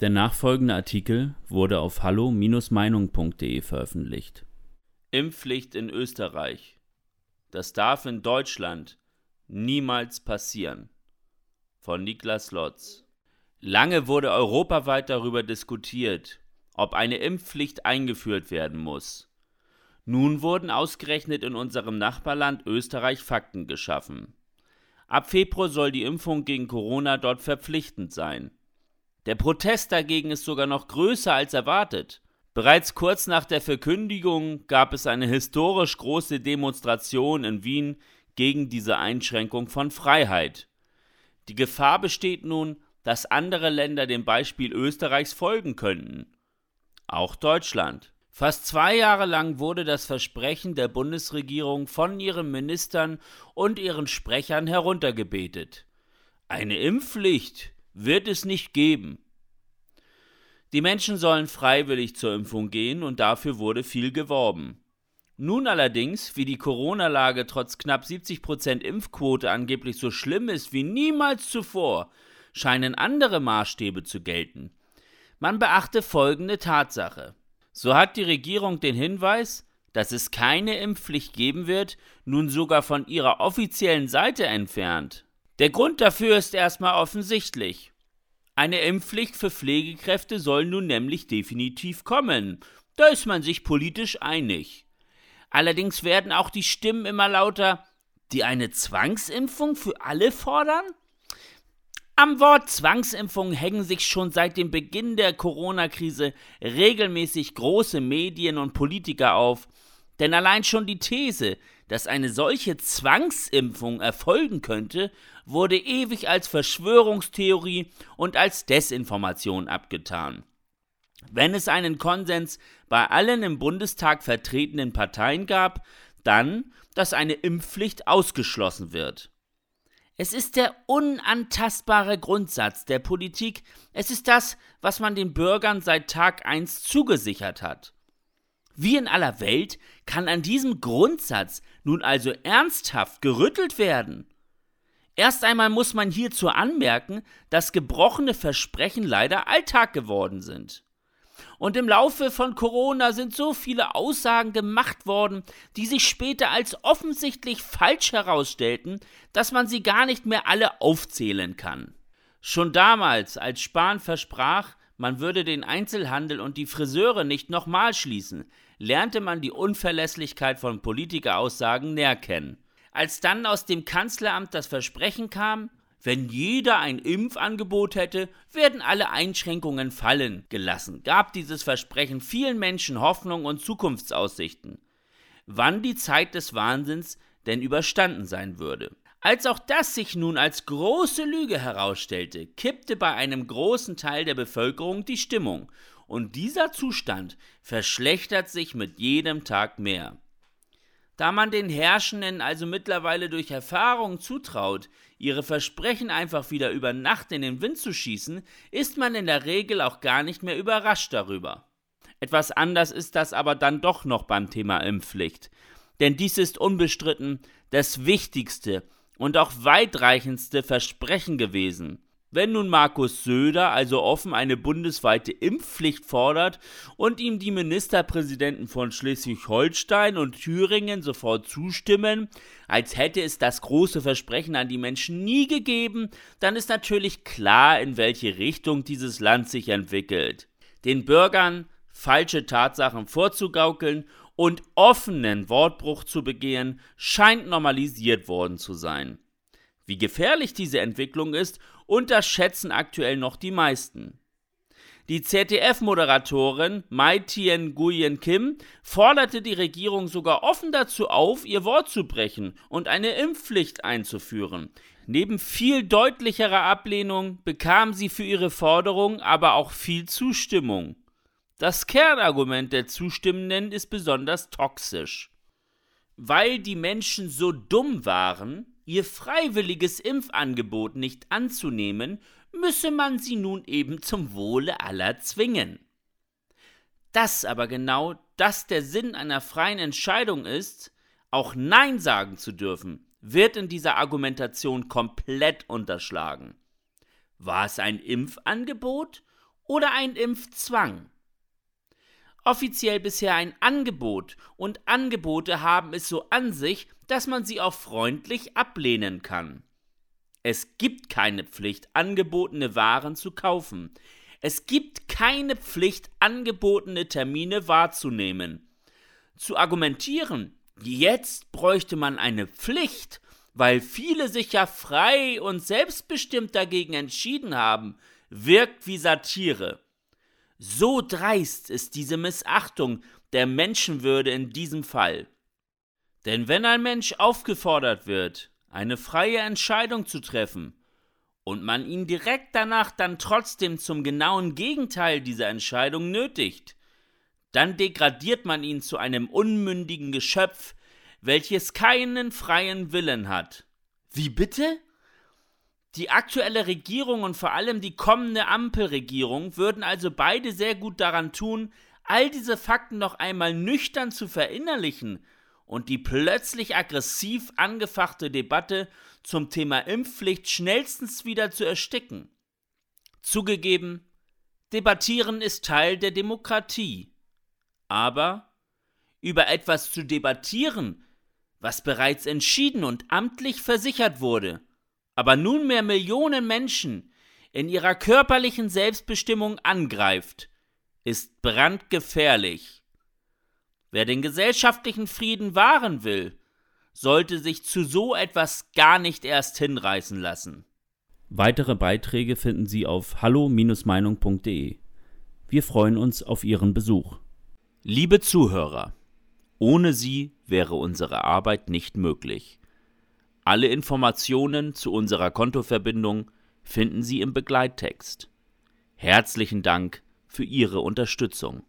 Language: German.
Der nachfolgende Artikel wurde auf hallo-meinung.de veröffentlicht. Impfpflicht in Österreich. Das darf in Deutschland niemals passieren. Von Niklas Lotz. Lange wurde europaweit darüber diskutiert, ob eine Impfpflicht eingeführt werden muss. Nun wurden ausgerechnet in unserem Nachbarland Österreich Fakten geschaffen. Ab Februar soll die Impfung gegen Corona dort verpflichtend sein. Der Protest dagegen ist sogar noch größer als erwartet. Bereits kurz nach der Verkündigung gab es eine historisch große Demonstration in Wien gegen diese Einschränkung von Freiheit. Die Gefahr besteht nun, dass andere Länder dem Beispiel Österreichs folgen könnten. Auch Deutschland. Fast zwei Jahre lang wurde das Versprechen der Bundesregierung von ihren Ministern und ihren Sprechern heruntergebetet. Eine Impfpflicht wird es nicht geben. Die Menschen sollen freiwillig zur Impfung gehen und dafür wurde viel geworben. Nun allerdings, wie die Corona-Lage trotz knapp 70% Impfquote angeblich so schlimm ist wie niemals zuvor, scheinen andere Maßstäbe zu gelten. Man beachte folgende Tatsache. So hat die Regierung den Hinweis, dass es keine Impfpflicht geben wird, nun sogar von ihrer offiziellen Seite entfernt. Der Grund dafür ist erstmal offensichtlich. Eine Impfpflicht für Pflegekräfte soll nun nämlich definitiv kommen. Da ist man sich politisch einig. Allerdings werden auch die Stimmen immer lauter, die eine Zwangsimpfung für alle fordern? Am Wort Zwangsimpfung hängen sich schon seit dem Beginn der Corona-Krise regelmäßig große Medien und Politiker auf, denn allein schon die These, dass eine solche Zwangsimpfung erfolgen könnte, wurde ewig als Verschwörungstheorie und als Desinformation abgetan. Wenn es einen Konsens bei allen im Bundestag vertretenen Parteien gab, dann, dass eine Impfpflicht ausgeschlossen wird. Es ist der unantastbare Grundsatz der Politik, es ist das, was man den Bürgern seit Tag 1 zugesichert hat. Wie in aller Welt kann an diesem Grundsatz nun also ernsthaft gerüttelt werden? Erst einmal muss man hierzu anmerken, dass gebrochene Versprechen leider Alltag geworden sind. Und im Laufe von Corona sind so viele Aussagen gemacht worden, die sich später als offensichtlich falsch herausstellten, dass man sie gar nicht mehr alle aufzählen kann. Schon damals, als Spahn versprach, man würde den Einzelhandel und die Friseure nicht nochmal schließen, lernte man die Unverlässlichkeit von Politikeraussagen näher kennen. Als dann aus dem Kanzleramt das Versprechen kam, wenn jeder ein Impfangebot hätte, werden alle Einschränkungen fallen gelassen, gab dieses Versprechen vielen Menschen Hoffnung und Zukunftsaussichten. Wann die Zeit des Wahnsinns denn überstanden sein würde. Als auch das sich nun als große Lüge herausstellte, kippte bei einem großen Teil der Bevölkerung die Stimmung und dieser Zustand verschlechtert sich mit jedem Tag mehr. Da man den Herrschenden also mittlerweile durch Erfahrung zutraut, ihre Versprechen einfach wieder über Nacht in den Wind zu schießen, ist man in der Regel auch gar nicht mehr überrascht darüber. Etwas anders ist das aber dann doch noch beim Thema Impfpflicht. Denn dies ist unbestritten das wichtigste und auch weitreichendste Versprechen gewesen. Wenn nun Markus Söder also offen eine bundesweite Impfpflicht fordert und ihm die Ministerpräsidenten von Schleswig-Holstein und Thüringen sofort zustimmen, als hätte es das große Versprechen an die Menschen nie gegeben, dann ist natürlich klar, in welche Richtung dieses Land sich entwickelt. Den Bürgern falsche Tatsachen vorzugaukeln und offenen Wortbruch zu begehen, scheint normalisiert worden zu sein. Wie gefährlich diese Entwicklung ist, unterschätzen aktuell noch die meisten. Die ZDF-Moderatorin Mai Tien Nguyen Kim forderte die Regierung sogar offen dazu auf, ihr Wort zu brechen und eine Impfpflicht einzuführen. Neben viel deutlicherer Ablehnung bekam sie für ihre Forderung aber auch viel Zustimmung. Das Kernargument der Zustimmenden ist besonders toxisch. Weil die Menschen so dumm waren, ihr freiwilliges Impfangebot nicht anzunehmen, müsse man sie nun eben zum Wohle aller zwingen. Dass aber genau das der Sinn einer freien Entscheidung ist, auch Nein sagen zu dürfen, wird in dieser Argumentation komplett unterschlagen. War es ein Impfangebot oder ein Impfzwang. Offiziell bisher ein Angebot und Angebote haben es so an sich, dass man sie auch freundlich ablehnen kann. Es gibt keine Pflicht, angebotene Waren zu kaufen. Es gibt keine Pflicht, angebotene Termine wahrzunehmen. Zu argumentieren, jetzt bräuchte man eine Pflicht, weil viele sich ja frei und selbstbestimmt dagegen entschieden haben, wirkt wie Satire. So dreist ist diese Missachtung der Menschenwürde in diesem Fall. Denn wenn ein Mensch aufgefordert wird, eine freie Entscheidung zu treffen, und man ihn direkt danach dann trotzdem zum genauen Gegenteil dieser Entscheidung nötigt, dann degradiert man ihn zu einem unmündigen Geschöpf, welches keinen freien Willen hat. Wie bitte? Die aktuelle Regierung und vor allem die kommende Ampelregierung würden also beide sehr gut daran tun, all diese Fakten noch einmal nüchtern zu verinnerlichen und die plötzlich aggressiv angefachte Debatte zum Thema Impfpflicht schnellstens wieder zu ersticken. Zugegeben, debattieren ist Teil der Demokratie. Aber über etwas zu debattieren, was bereits entschieden und amtlich versichert wurde, aber nunmehr Millionen Menschen in ihrer körperlichen Selbstbestimmung angreift, ist brandgefährlich. Wer den gesellschaftlichen Frieden wahren will, sollte sich zu so etwas gar nicht erst hinreißen lassen. Weitere Beiträge finden Sie auf hallo-meinung.de. Wir freuen uns auf Ihren Besuch. Liebe Zuhörer, ohne Sie wäre unsere Arbeit nicht möglich. Alle Informationen zu unserer Kontoverbindung finden Sie im Begleittext. Herzlichen Dank für Ihre Unterstützung.